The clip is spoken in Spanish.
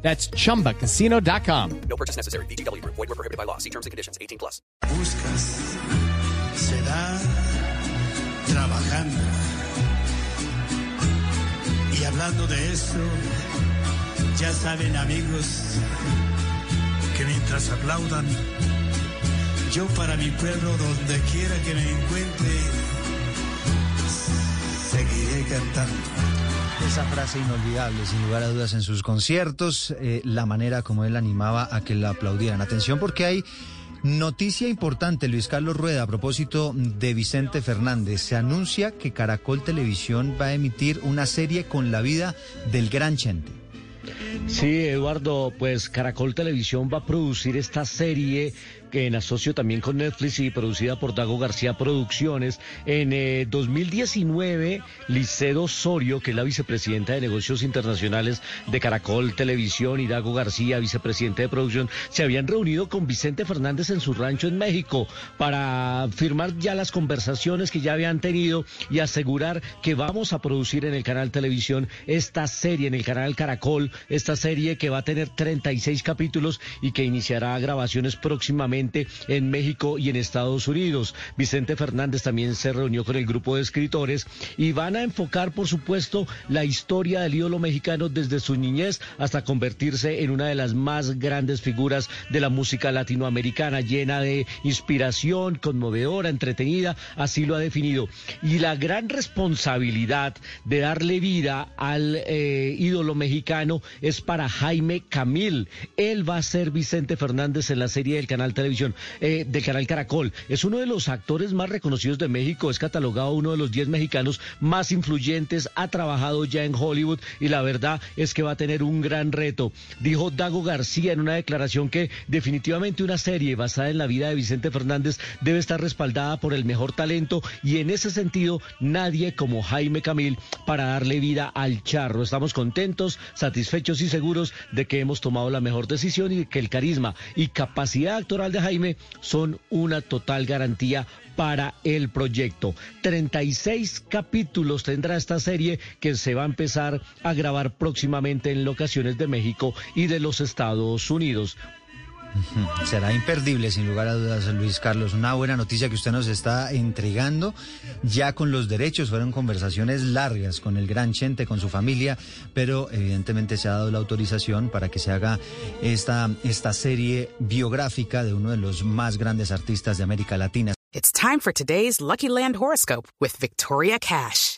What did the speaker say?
That's chumbacasino.com. No purchase necessary. BGW. Void were prohibited by law. See terms and conditions. 18 plus. buscas se da trabajando. Y hablando de eso, ya saben amigos que mientras aplaudan, yo para mi pueblo, donde quiera que me encuentre, seguiré cantando. Esa frase inolvidable, sin lugar a dudas, en sus conciertos, eh, la manera como él animaba a que la aplaudieran. Atención porque hay noticia importante, Luis Carlos Rueda, a propósito de Vicente Fernández. Se anuncia que Caracol Televisión va a emitir una serie con la vida del gran Chente. Sí, Eduardo, pues Caracol Televisión va a producir esta serie que en asocio también con Netflix y producida por Dago García Producciones. En eh, 2019, Licedo Osorio, que es la vicepresidenta de negocios internacionales de Caracol Televisión, y Dago García, vicepresidente de producción, se habían reunido con Vicente Fernández en su rancho en México para firmar ya las conversaciones que ya habían tenido y asegurar que vamos a producir en el canal Televisión esta serie, en el canal Caracol, esta serie que va a tener 36 capítulos y que iniciará grabaciones próximamente en México y en Estados Unidos. Vicente Fernández también se reunió con el grupo de escritores y van a enfocar, por supuesto, la historia del ídolo mexicano desde su niñez hasta convertirse en una de las más grandes figuras de la música latinoamericana, llena de inspiración, conmovedora, entretenida, así lo ha definido. Y la gran responsabilidad de darle vida al eh, ídolo mexicano es para Jaime Camil. Él va a ser Vicente Fernández en la serie del canal televisión eh, del canal Caracol. Es uno de los actores más reconocidos de México, es catalogado uno de los 10 mexicanos más influyentes, ha trabajado ya en Hollywood y la verdad es que va a tener un gran reto. Dijo Dago García en una declaración que definitivamente una serie basada en la vida de Vicente Fernández debe estar respaldada por el mejor talento y en ese sentido nadie como Jaime Camil para darle vida al charro. Estamos contentos, satisfechos y seguros de que hemos tomado la mejor decisión y que el carisma y capacidad actoral de Jaime son una total garantía para el proyecto. 36 capítulos tendrá esta serie que se va a empezar a grabar próximamente en locaciones de México y de los Estados Unidos. Será imperdible, sin lugar a dudas, Luis Carlos. Una buena noticia que usted nos está entregando. Ya con los derechos fueron conversaciones largas con el gran Chente, con su familia, pero evidentemente se ha dado la autorización para que se haga esta, esta serie biográfica de uno de los más grandes artistas de América Latina. It's time for today's Lucky Land horoscope with Victoria Cash.